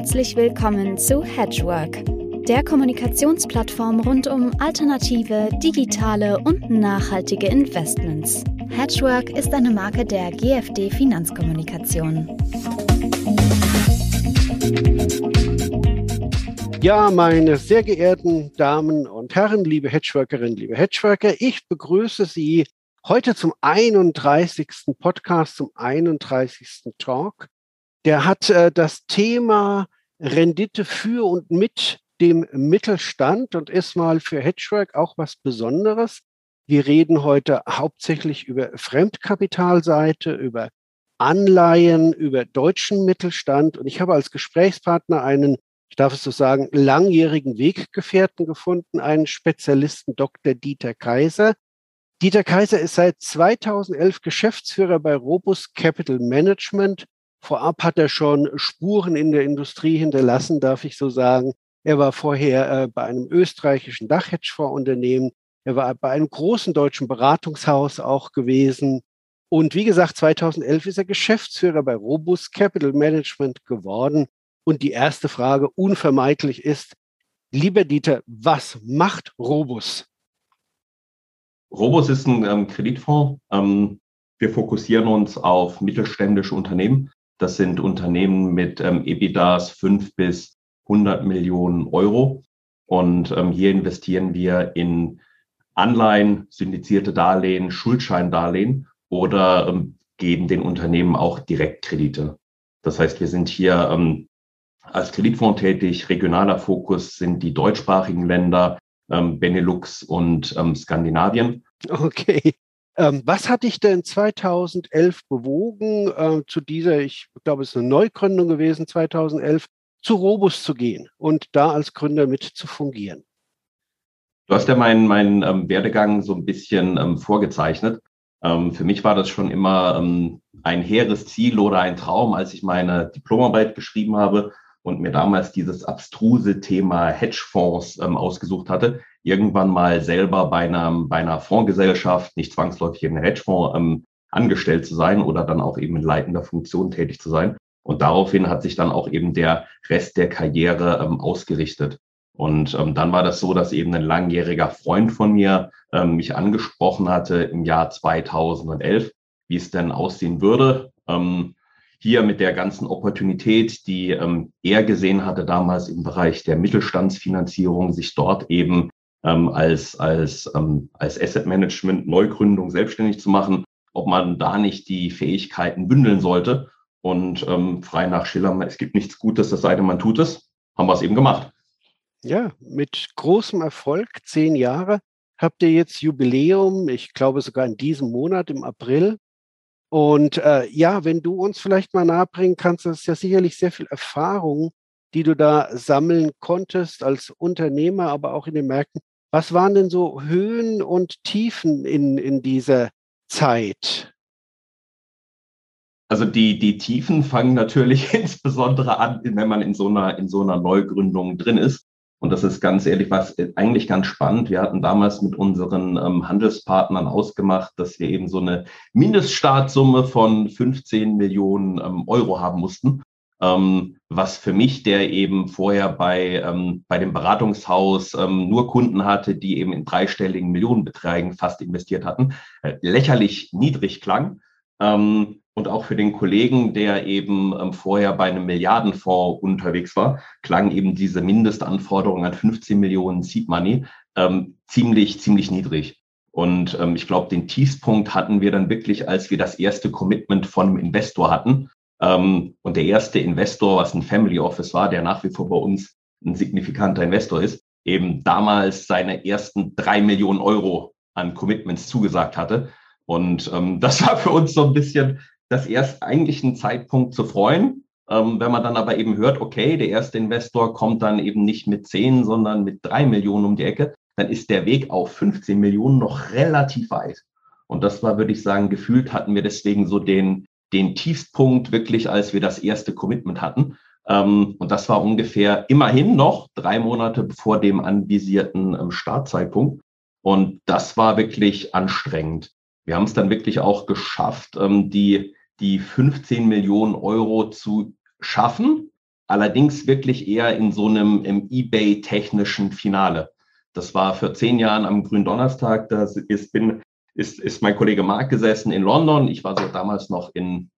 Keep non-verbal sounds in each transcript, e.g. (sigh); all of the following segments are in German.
Herzlich willkommen zu Hedgework, der Kommunikationsplattform rund um alternative, digitale und nachhaltige Investments. Hedgework ist eine Marke der GFD Finanzkommunikation. Ja, meine sehr geehrten Damen und Herren, liebe Hedgeworkerinnen, liebe Hedgeworker, ich begrüße Sie heute zum 31. Podcast, zum 31. Talk der hat äh, das Thema Rendite für und mit dem Mittelstand und ist mal für Hedgework auch was Besonderes. Wir reden heute hauptsächlich über Fremdkapitalseite, über Anleihen, über deutschen Mittelstand. Und ich habe als Gesprächspartner einen, ich darf es so sagen, langjährigen Weggefährten gefunden, einen Spezialisten Dr. Dieter Kaiser. Dieter Kaiser ist seit 2011 Geschäftsführer bei Robust Capital Management Vorab hat er schon Spuren in der Industrie hinterlassen, darf ich so sagen. Er war vorher äh, bei einem österreichischen Dach-Hedgefonds-Unternehmen. Er war bei einem großen deutschen Beratungshaus auch gewesen. Und wie gesagt, 2011 ist er Geschäftsführer bei Robust Capital Management geworden. Und die erste Frage unvermeidlich ist, lieber Dieter, was macht Robus? Robus ist ein ähm, Kreditfonds. Ähm, wir fokussieren uns auf mittelständische Unternehmen. Das sind Unternehmen mit ähm, EBITDAs fünf bis 100 Millionen Euro. Und ähm, hier investieren wir in Anleihen, syndizierte Darlehen, Schuldscheindarlehen oder ähm, geben den Unternehmen auch Direktkredite. Das heißt, wir sind hier ähm, als Kreditfonds tätig. Regionaler Fokus sind die deutschsprachigen Länder, ähm, Benelux und ähm, Skandinavien. Okay. Ähm, was hat dich denn 2011 bewogen, äh, zu dieser, ich glaube, es ist eine Neugründung gewesen, 2011, zu Robus zu gehen und da als Gründer mit zu fungieren? Du hast ja meinen, meinen ähm, Werdegang so ein bisschen ähm, vorgezeichnet. Ähm, für mich war das schon immer ähm, ein hehres Ziel oder ein Traum, als ich meine Diplomarbeit geschrieben habe und mir damals dieses abstruse Thema Hedgefonds ähm, ausgesucht hatte, irgendwann mal selber bei einer, bei einer Fondsgesellschaft, nicht zwangsläufig in einem Hedgefonds, ähm, angestellt zu sein oder dann auch eben in leitender Funktion tätig zu sein. Und daraufhin hat sich dann auch eben der Rest der Karriere ähm, ausgerichtet. Und ähm, dann war das so, dass eben ein langjähriger Freund von mir ähm, mich angesprochen hatte im Jahr 2011, wie es denn aussehen würde. Ähm, hier mit der ganzen Opportunität, die ähm, er gesehen hatte damals im Bereich der Mittelstandsfinanzierung, sich dort eben ähm, als, als, ähm, als Asset Management Neugründung selbstständig zu machen, ob man da nicht die Fähigkeiten bündeln sollte. Und ähm, frei nach Schiller, es gibt nichts Gutes, das sei denn, man tut es, haben wir es eben gemacht. Ja, mit großem Erfolg, zehn Jahre, habt ihr jetzt Jubiläum, ich glaube sogar in diesem Monat, im April. Und äh, ja, wenn du uns vielleicht mal nahebringen kannst, das ist ja sicherlich sehr viel Erfahrung, die du da sammeln konntest als Unternehmer, aber auch in den Märkten. Was waren denn so Höhen und Tiefen in, in dieser Zeit? Also die, die Tiefen fangen natürlich (laughs) insbesondere an, wenn man in so einer, in so einer Neugründung drin ist. Und das ist ganz ehrlich was eigentlich ganz spannend. Wir hatten damals mit unseren ähm, Handelspartnern ausgemacht, dass wir eben so eine Mindeststartsumme von 15 Millionen ähm, Euro haben mussten ähm, was für mich, der eben vorher bei, ähm, bei dem Beratungshaus ähm, nur Kunden hatte, die eben in dreistelligen Millionenbeträgen fast investiert hatten, äh, lächerlich niedrig klang. Ähm, und auch für den Kollegen, der eben ähm, vorher bei einem Milliardenfonds unterwegs war, klang eben diese Mindestanforderung an 15 Millionen Seed Money ähm, ziemlich, ziemlich niedrig. Und ähm, ich glaube, den Tiefspunkt hatten wir dann wirklich, als wir das erste Commitment von einem Investor hatten, ähm, und der erste Investor, was ein Family Office war, der nach wie vor bei uns ein signifikanter Investor ist, eben damals seine ersten drei Millionen Euro an Commitments zugesagt hatte. Und ähm, (laughs) das war für uns so ein bisschen das erst eigentlich ein Zeitpunkt zu freuen. Ähm, wenn man dann aber eben hört, okay, der erste Investor kommt dann eben nicht mit zehn, sondern mit drei Millionen um die Ecke, dann ist der Weg auf 15 Millionen noch relativ weit. Und das war, würde ich sagen, gefühlt hatten wir deswegen so den, den Tiefpunkt wirklich, als wir das erste Commitment hatten. Ähm, und das war ungefähr immerhin noch drei Monate vor dem anvisierten ähm, Startzeitpunkt. Und das war wirklich anstrengend. Wir haben es dann wirklich auch geschafft, ähm, die, die 15 Millionen Euro zu schaffen. allerdings wirklich eher in so einem eBay-technischen Finale. Das war vor zehn Jahren am Grünen Donnerstag. Da ist, bin, ist, ist mein Kollege Marc gesessen in London. Ich war so damals noch in,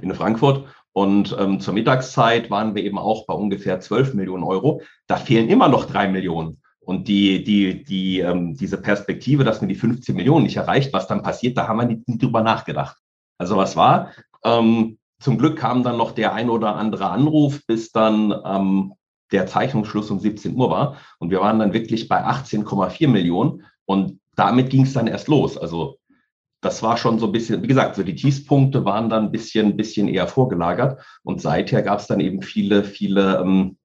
in Frankfurt. Und ähm, zur Mittagszeit waren wir eben auch bei ungefähr 12 Millionen Euro. Da fehlen immer noch drei Millionen. Und die, die, die, ähm, diese Perspektive, dass man die 15 Millionen nicht erreicht, was dann passiert, da haben wir nicht, nicht drüber nachgedacht. Also was war? Ähm, zum Glück kam dann noch der ein oder andere Anruf, bis dann ähm, der Zeichnungsschluss um 17 Uhr war. Und wir waren dann wirklich bei 18,4 Millionen. Und damit ging es dann erst los. Also das war schon so ein bisschen, wie gesagt, so die Tiefpunkte waren dann ein bisschen, bisschen eher vorgelagert. Und seither gab es dann eben viele, viele, ähm,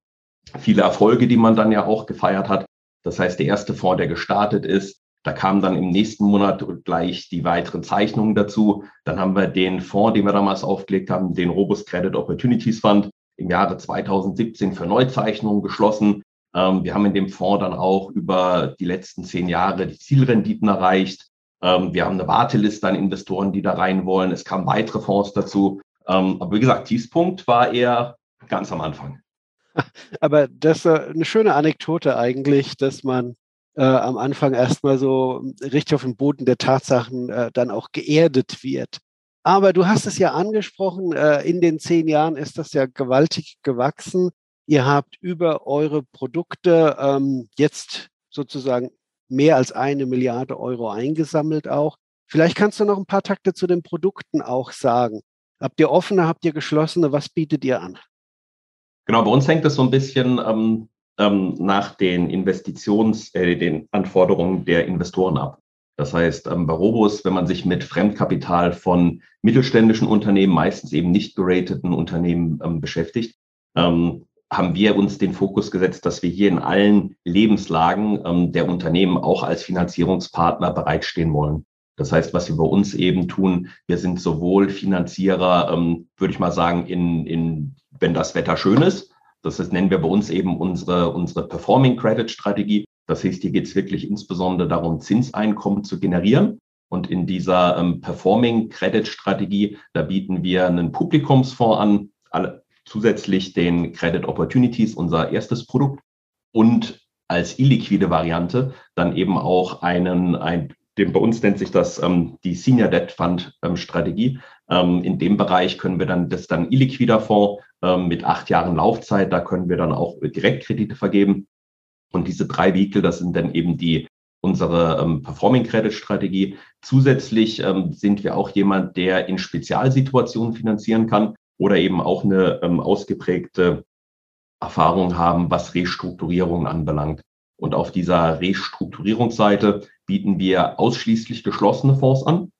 viele Erfolge, die man dann ja auch gefeiert hat. Das heißt, der erste Fonds, der gestartet ist, da kamen dann im nächsten Monat gleich die weiteren Zeichnungen dazu. Dann haben wir den Fonds, den wir damals aufgelegt haben, den Robust Credit Opportunities Fund, im Jahre 2017 für Neuzeichnungen geschlossen. Ähm, wir haben in dem Fonds dann auch über die letzten zehn Jahre die Zielrenditen erreicht. Ähm, wir haben eine Warteliste an Investoren, die da rein wollen. Es kamen weitere Fonds dazu. Ähm, aber wie gesagt, Tiefpunkt war eher ganz am Anfang. (laughs) Aber das ist eine schöne Anekdote eigentlich, dass man äh, am Anfang erstmal so richtig auf dem Boden der Tatsachen äh, dann auch geerdet wird. Aber du hast es ja angesprochen, äh, in den zehn Jahren ist das ja gewaltig gewachsen. Ihr habt über eure Produkte ähm, jetzt sozusagen mehr als eine Milliarde Euro eingesammelt auch. Vielleicht kannst du noch ein paar Takte zu den Produkten auch sagen. Habt ihr offene, habt ihr geschlossene? Was bietet ihr an? Genau, bei uns hängt es so ein bisschen ähm, ähm, nach den Investitions-, äh, den Anforderungen der Investoren ab. Das heißt, ähm, bei Robus, wenn man sich mit Fremdkapital von mittelständischen Unternehmen, meistens eben nicht gerateten Unternehmen ähm, beschäftigt, ähm, haben wir uns den Fokus gesetzt, dass wir hier in allen Lebenslagen ähm, der Unternehmen auch als Finanzierungspartner bereitstehen wollen. Das heißt, was wir bei uns eben tun, wir sind sowohl Finanzierer, ähm, würde ich mal sagen, in, in, wenn das Wetter schön ist. Das ist, nennen wir bei uns eben unsere, unsere Performing Credit Strategie. Das heißt, hier geht es wirklich insbesondere darum, Zinseinkommen zu generieren. Und in dieser ähm, Performing Credit Strategie, da bieten wir einen Publikumsfonds an, alle, zusätzlich den Credit Opportunities, unser erstes Produkt, und als illiquide Variante dann eben auch einen, ein, dem, bei uns nennt sich das ähm, die Senior Debt Fund ähm, Strategie. Ähm, in dem Bereich können wir dann, das dann illiquider Fonds ähm, mit acht Jahren Laufzeit, da können wir dann auch Direktkredite vergeben. Und diese drei Vehikel, das sind dann eben die unsere ähm, Performing Credit Strategie. Zusätzlich ähm, sind wir auch jemand, der in Spezialsituationen finanzieren kann oder eben auch eine ähm, ausgeprägte Erfahrung haben, was Restrukturierung anbelangt. Und auf dieser Restrukturierungsseite bieten wir ausschließlich geschlossene Fonds an.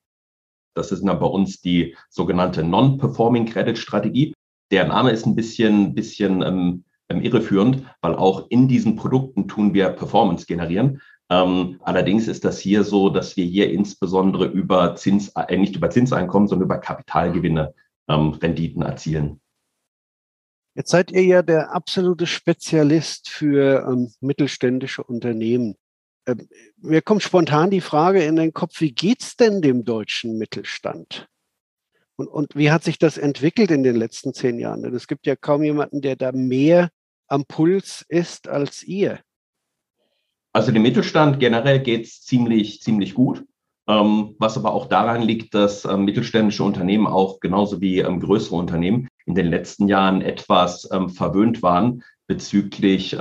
Das ist dann bei uns die sogenannte Non-Performing Credit Strategie. Der Name ist ein bisschen, bisschen ähm, ähm, irreführend, weil auch in diesen Produkten tun wir Performance generieren. Ähm, allerdings ist das hier so, dass wir hier insbesondere über Zins, äh, nicht über Zinseinkommen, sondern über Kapitalgewinne ähm, Renditen erzielen. Jetzt seid ihr ja der absolute Spezialist für ähm, mittelständische Unternehmen. Ähm, mir kommt spontan die Frage in den Kopf, wie geht's denn dem deutschen Mittelstand? Und, und wie hat sich das entwickelt in den letzten zehn Jahren? Denn es gibt ja kaum jemanden, der da mehr am Puls ist als ihr. Also dem Mittelstand generell geht's ziemlich, ziemlich gut. Ähm, was aber auch daran liegt, dass ähm, mittelständische Unternehmen auch genauso wie ähm, größere Unternehmen in den letzten Jahren etwas verwöhnt waren bezüglich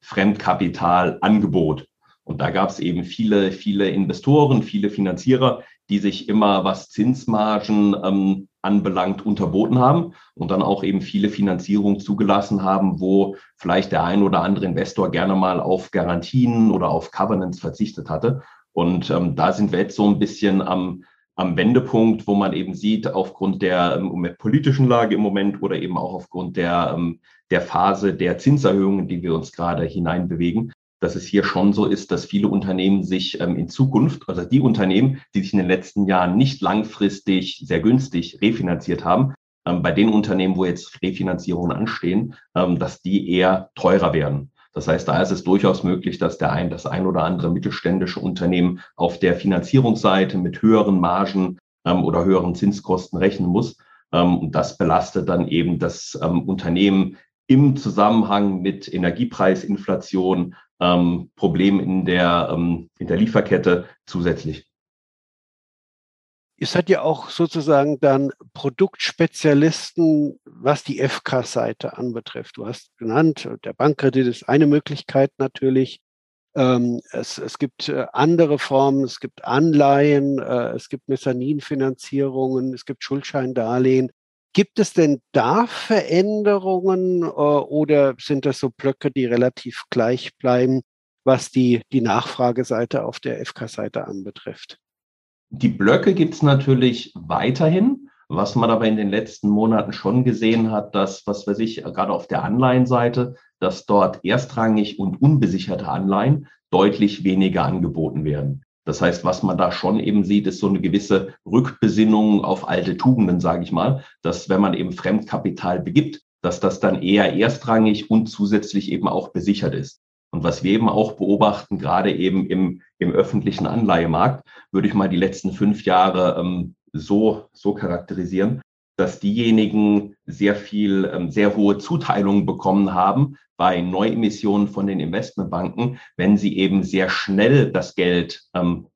Fremdkapitalangebot. Und da gab es eben viele, viele Investoren, viele Finanzierer, die sich immer, was Zinsmargen anbelangt, unterboten haben und dann auch eben viele Finanzierungen zugelassen haben, wo vielleicht der ein oder andere Investor gerne mal auf Garantien oder auf Covenants verzichtet hatte. Und ähm, da sind wir jetzt so ein bisschen am, am Wendepunkt, wo man eben sieht, aufgrund der ähm, politischen Lage im Moment oder eben auch aufgrund der, ähm, der Phase der Zinserhöhungen, die wir uns gerade hineinbewegen, dass es hier schon so ist, dass viele Unternehmen sich ähm, in Zukunft, also die Unternehmen, die sich in den letzten Jahren nicht langfristig sehr günstig refinanziert haben, ähm, bei den Unternehmen, wo jetzt Refinanzierungen anstehen, ähm, dass die eher teurer werden. Das heißt, da ist es durchaus möglich, dass der ein, das ein oder andere mittelständische Unternehmen auf der Finanzierungsseite mit höheren Margen ähm, oder höheren Zinskosten rechnen muss. Ähm, und das belastet dann eben das ähm, Unternehmen im Zusammenhang mit Energiepreisinflation, ähm, Problemen in der, ähm, in der Lieferkette zusätzlich. Ihr seid ja auch sozusagen dann Produktspezialisten, was die FK-Seite anbetrifft. Du hast genannt, der Bankkredit ist eine Möglichkeit natürlich. Ähm, es, es gibt äh, andere Formen, es gibt Anleihen, äh, es gibt Mezzaninfinanzierungen, es gibt Schuldscheindarlehen. Gibt es denn da Veränderungen äh, oder sind das so Blöcke, die relativ gleich bleiben, was die, die Nachfrageseite auf der FK-Seite anbetrifft? Die Blöcke gibt es natürlich weiterhin. Was man aber in den letzten Monaten schon gesehen hat, dass, was weiß ich, gerade auf der Anleihenseite, dass dort erstrangig und unbesicherte Anleihen deutlich weniger angeboten werden. Das heißt, was man da schon eben sieht, ist so eine gewisse Rückbesinnung auf alte Tugenden, sage ich mal, dass wenn man eben Fremdkapital begibt, dass das dann eher erstrangig und zusätzlich eben auch besichert ist. Und was wir eben auch beobachten, gerade eben im, im öffentlichen Anleihemarkt, würde ich mal die letzten fünf Jahre ähm, so, so charakterisieren, dass diejenigen sehr viel, ähm, sehr hohe Zuteilungen bekommen haben bei Neuemissionen von den Investmentbanken, wenn sie eben sehr schnell das Geld ähm,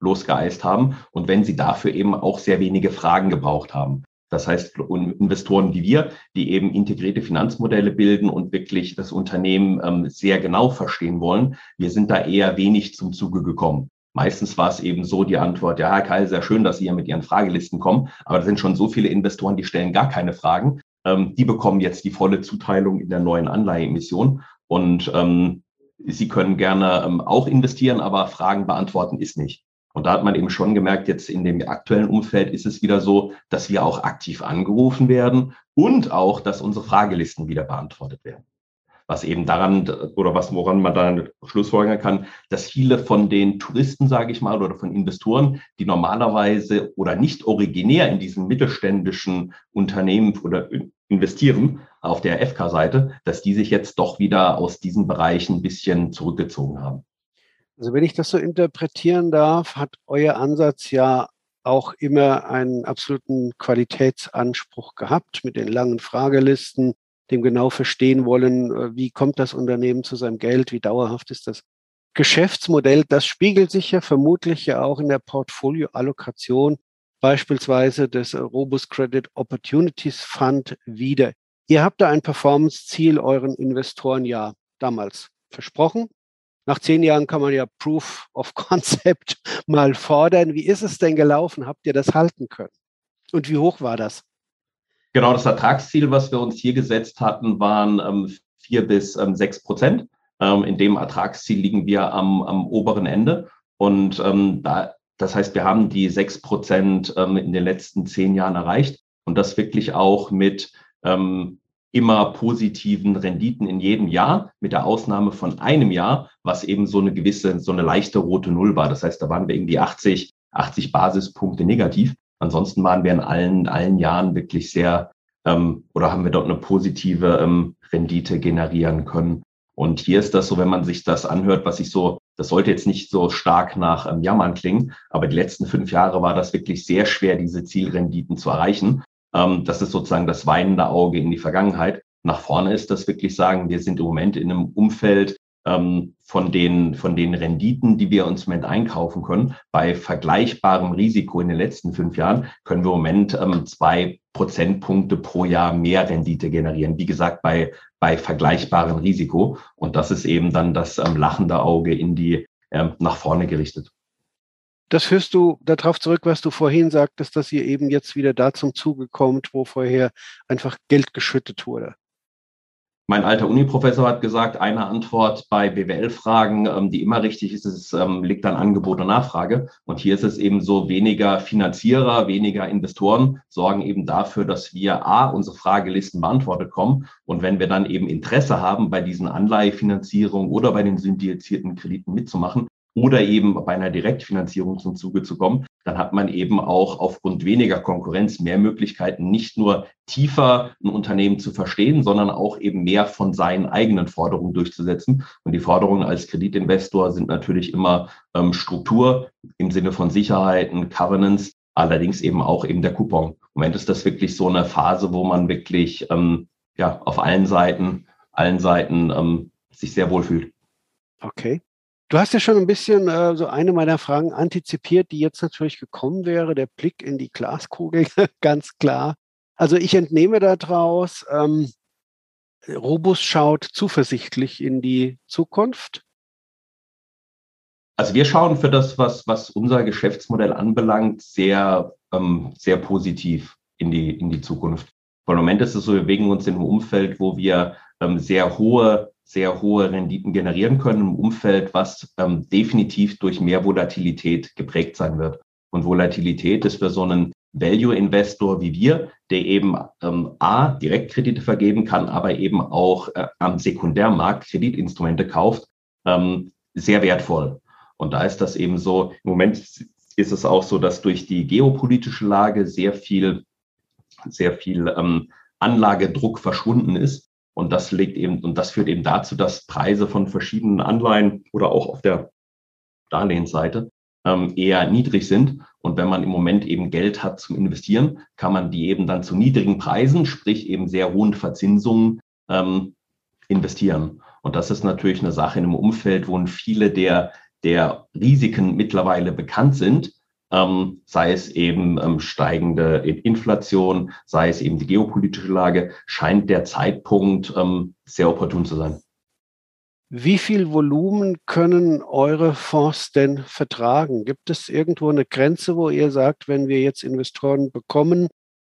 losgeeist haben und wenn sie dafür eben auch sehr wenige Fragen gebraucht haben. Das heißt, Investoren wie wir, die eben integrierte Finanzmodelle bilden und wirklich das Unternehmen ähm, sehr genau verstehen wollen, wir sind da eher wenig zum Zuge gekommen. Meistens war es eben so die Antwort, ja, Herr Keil, sehr schön, dass Sie hier mit Ihren Fragelisten kommen, aber da sind schon so viele Investoren, die stellen gar keine Fragen. Ähm, die bekommen jetzt die volle Zuteilung in der neuen Anleiheemission und ähm, Sie können gerne auch investieren, aber Fragen beantworten ist nicht. Und da hat man eben schon gemerkt, jetzt in dem aktuellen Umfeld ist es wieder so, dass wir auch aktiv angerufen werden und auch, dass unsere Fragelisten wieder beantwortet werden. Was eben daran oder was woran man dann schlussfolgern kann, dass viele von den Touristen, sage ich mal, oder von Investoren, die normalerweise oder nicht originär in diesen mittelständischen Unternehmen oder investieren auf der FK-Seite, dass die sich jetzt doch wieder aus diesen Bereichen ein bisschen zurückgezogen haben. Also wenn ich das so interpretieren darf, hat euer Ansatz ja auch immer einen absoluten Qualitätsanspruch gehabt mit den langen Fragelisten, dem genau verstehen wollen, äh, wie kommt das Unternehmen zu seinem Geld, wie dauerhaft ist das Geschäftsmodell. Das spiegelt sich ja vermutlich ja auch in der Portfolioallokation beispielsweise des Robust Credit Opportunities Fund wieder. Ihr habt da ein Performance-Ziel euren Investoren ja damals versprochen. Nach zehn Jahren kann man ja Proof of (laughs) Concept mal fordern. Wie ist es denn gelaufen? Habt ihr das halten können? Und wie hoch war das? Genau, das Ertragsziel, was wir uns hier gesetzt hatten, waren ähm, vier bis ähm, sechs Prozent. Ähm, in dem Ertragsziel liegen wir am, am oberen Ende. Und ähm, da, das heißt, wir haben die sechs Prozent ähm, in den letzten zehn Jahren erreicht. Und das wirklich auch mit ähm, immer positiven Renditen in jedem Jahr, mit der Ausnahme von einem Jahr, was eben so eine gewisse, so eine leichte rote Null war. Das heißt, da waren wir irgendwie 80, 80 Basispunkte negativ. Ansonsten waren wir in allen, allen Jahren wirklich sehr, ähm, oder haben wir dort eine positive ähm, Rendite generieren können. Und hier ist das so, wenn man sich das anhört, was ich so, das sollte jetzt nicht so stark nach ähm, Jammern klingen, aber die letzten fünf Jahre war das wirklich sehr schwer, diese Zielrenditen zu erreichen. Ähm, das ist sozusagen das weinende Auge in die Vergangenheit. Nach vorne ist das wirklich sagen, wir sind im Moment in einem Umfeld ähm, von, den, von den Renditen, die wir uns im Moment einkaufen können. Bei vergleichbarem Risiko in den letzten fünf Jahren können wir im Moment ähm, zwei Prozentpunkte pro Jahr mehr Rendite generieren. Wie gesagt, bei, bei vergleichbarem Risiko. Und das ist eben dann das ähm, lachende Auge in die ähm, nach vorne gerichtet. Das führst du darauf zurück, was du vorhin sagtest, dass ihr eben jetzt wieder da zum Zuge kommt, wo vorher einfach Geld geschüttet wurde. Mein alter Uni-Professor hat gesagt, eine Antwort bei BWL-Fragen, ähm, die immer richtig ist, ist ähm, liegt an Angebot und Nachfrage. Und hier ist es eben so, weniger Finanzierer, weniger Investoren sorgen eben dafür, dass wir A, unsere Fragelisten beantwortet kommen. Und wenn wir dann eben Interesse haben, bei diesen Anleihefinanzierungen oder bei den syndizierten Krediten mitzumachen, oder eben bei einer Direktfinanzierung zum Zuge zu kommen, dann hat man eben auch aufgrund weniger Konkurrenz mehr Möglichkeiten, nicht nur tiefer ein Unternehmen zu verstehen, sondern auch eben mehr von seinen eigenen Forderungen durchzusetzen. Und die Forderungen als Kreditinvestor sind natürlich immer ähm, Struktur im Sinne von Sicherheiten, Covenants, allerdings eben auch eben der Coupon. Im Moment ist das wirklich so eine Phase, wo man wirklich ähm, ja auf allen Seiten, allen Seiten ähm, sich sehr wohl fühlt. Okay. Du hast ja schon ein bisschen äh, so eine meiner Fragen antizipiert, die jetzt natürlich gekommen wäre, der Blick in die Glaskugel, (laughs) ganz klar. Also ich entnehme daraus, ähm, Robus schaut zuversichtlich in die Zukunft. Also wir schauen für das, was, was unser Geschäftsmodell anbelangt, sehr, ähm, sehr positiv in die, in die Zukunft. Im Moment ist es so, wir bewegen uns in einem Umfeld, wo wir ähm, sehr hohe, sehr hohe Renditen generieren können, im Umfeld, was ähm, definitiv durch mehr Volatilität geprägt sein wird. Und Volatilität ist für so einen Value-Investor wie wir, der eben ähm, A, Direktkredite vergeben kann, aber eben auch äh, am Sekundärmarkt Kreditinstrumente kauft, ähm, sehr wertvoll. Und da ist das eben so, im Moment ist es auch so, dass durch die geopolitische Lage sehr viel, sehr viel ähm, Anlagedruck verschwunden ist. Und das legt eben, und das führt eben dazu, dass Preise von verschiedenen Anleihen oder auch auf der Darlehensseite ähm, eher niedrig sind. Und wenn man im Moment eben Geld hat zum Investieren, kann man die eben dann zu niedrigen Preisen, sprich eben sehr hohen Verzinsungen, ähm, investieren. Und das ist natürlich eine Sache in einem Umfeld, wo viele der, der Risiken mittlerweile bekannt sind, ähm, sei es eben ähm, steigende Inflation, sei es eben die geopolitische Lage, scheint der Zeitpunkt ähm, sehr opportun zu sein. Wie viel Volumen können eure Fonds denn vertragen? Gibt es irgendwo eine Grenze, wo ihr sagt, wenn wir jetzt Investoren bekommen,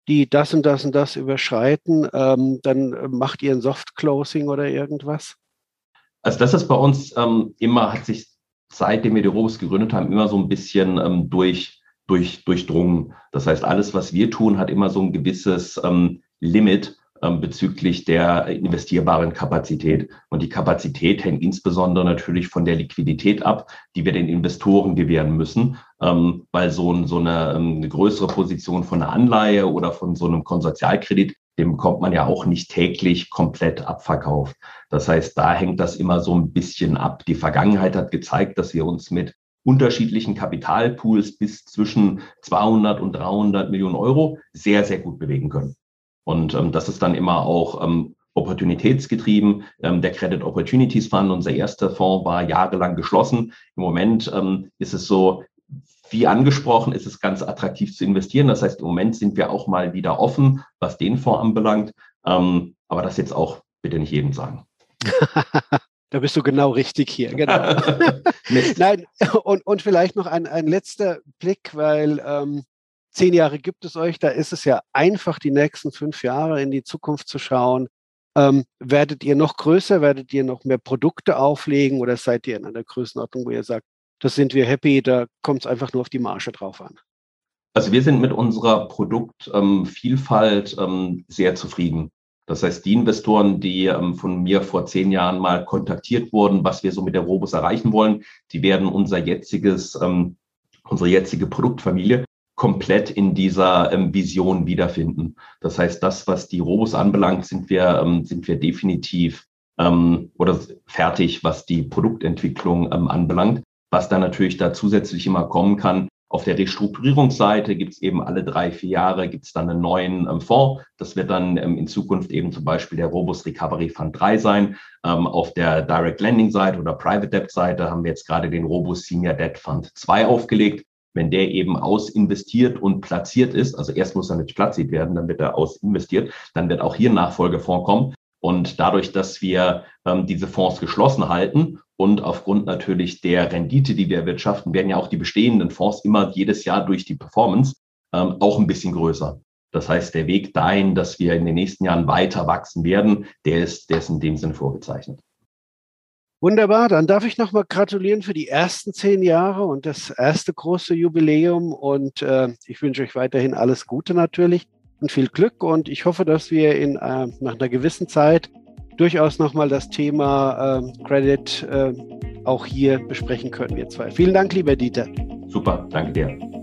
die das und das und das überschreiten, ähm, dann macht ihr ein Soft Closing oder irgendwas? Also das ist bei uns ähm, immer, hat sich seitdem wir die Robus gegründet haben, immer so ein bisschen ähm, durch, durch, durchdrungen. Das heißt, alles, was wir tun, hat immer so ein gewisses ähm, Limit, ähm, bezüglich der investierbaren Kapazität. Und die Kapazität hängt insbesondere natürlich von der Liquidität ab, die wir den Investoren gewähren müssen, ähm, weil so, ein, so eine, ähm, eine größere Position von einer Anleihe oder von so einem Konsortialkredit, den bekommt man ja auch nicht täglich komplett abverkauft. Das heißt, da hängt das immer so ein bisschen ab. Die Vergangenheit hat gezeigt, dass wir uns mit unterschiedlichen Kapitalpools bis zwischen 200 und 300 Millionen Euro sehr, sehr gut bewegen können. Und ähm, das ist dann immer auch ähm, opportunitätsgetrieben. Ähm, der Credit Opportunities Fund, unser erster Fonds, war jahrelang geschlossen. Im Moment ähm, ist es so, wie angesprochen, ist es ganz attraktiv zu investieren. Das heißt, im Moment sind wir auch mal wieder offen, was den Fonds anbelangt. Ähm, aber das jetzt auch bitte nicht jedem sagen. (laughs) Da bist du genau richtig hier, genau. (laughs) Nein, und, und vielleicht noch ein, ein letzter Blick, weil ähm, zehn Jahre gibt es euch, da ist es ja einfach, die nächsten fünf Jahre in die Zukunft zu schauen. Ähm, werdet ihr noch größer, werdet ihr noch mehr Produkte auflegen oder seid ihr in einer Größenordnung, wo ihr sagt, das sind wir happy, da kommt es einfach nur auf die Marge drauf an? Also wir sind mit unserer Produktvielfalt ähm, ähm, sehr zufrieden. Das heißt, die Investoren, die ähm, von mir vor zehn Jahren mal kontaktiert wurden, was wir so mit der Robus erreichen wollen, die werden unser jetziges, unsere jetzige Produktfamilie komplett in dieser Vision wiederfinden. Das heißt, das, was die Robos anbelangt, sind wir, sind wir definitiv oder fertig, was die Produktentwicklung anbelangt. Was dann natürlich da zusätzlich immer kommen kann, auf der Restrukturierungsseite gibt es eben alle drei, vier Jahre gibt es dann einen neuen ähm, Fonds. Das wird dann ähm, in Zukunft eben zum Beispiel der Robust Recovery Fund 3 sein. Ähm, auf der Direct Lending Seite oder Private Debt Seite haben wir jetzt gerade den Robust Senior Debt Fund 2 aufgelegt wenn der eben ausinvestiert und platziert ist, also erst muss er nicht platziert werden, dann wird er ausinvestiert, dann wird auch hier ein Nachfolgefonds kommen. Und dadurch, dass wir ähm, diese Fonds geschlossen halten und aufgrund natürlich der Rendite, die wir erwirtschaften, werden ja auch die bestehenden Fonds immer jedes Jahr durch die Performance ähm, auch ein bisschen größer. Das heißt, der Weg dahin, dass wir in den nächsten Jahren weiter wachsen werden, der ist, der ist in dem Sinne vorgezeichnet. Wunderbar, dann darf ich nochmal gratulieren für die ersten zehn Jahre und das erste große Jubiläum. Und äh, ich wünsche euch weiterhin alles Gute natürlich viel Glück. Und ich hoffe, dass wir in, äh, nach einer gewissen Zeit durchaus nochmal das Thema äh, Credit äh, auch hier besprechen können, wir zwei. Vielen Dank, lieber Dieter. Super, danke dir.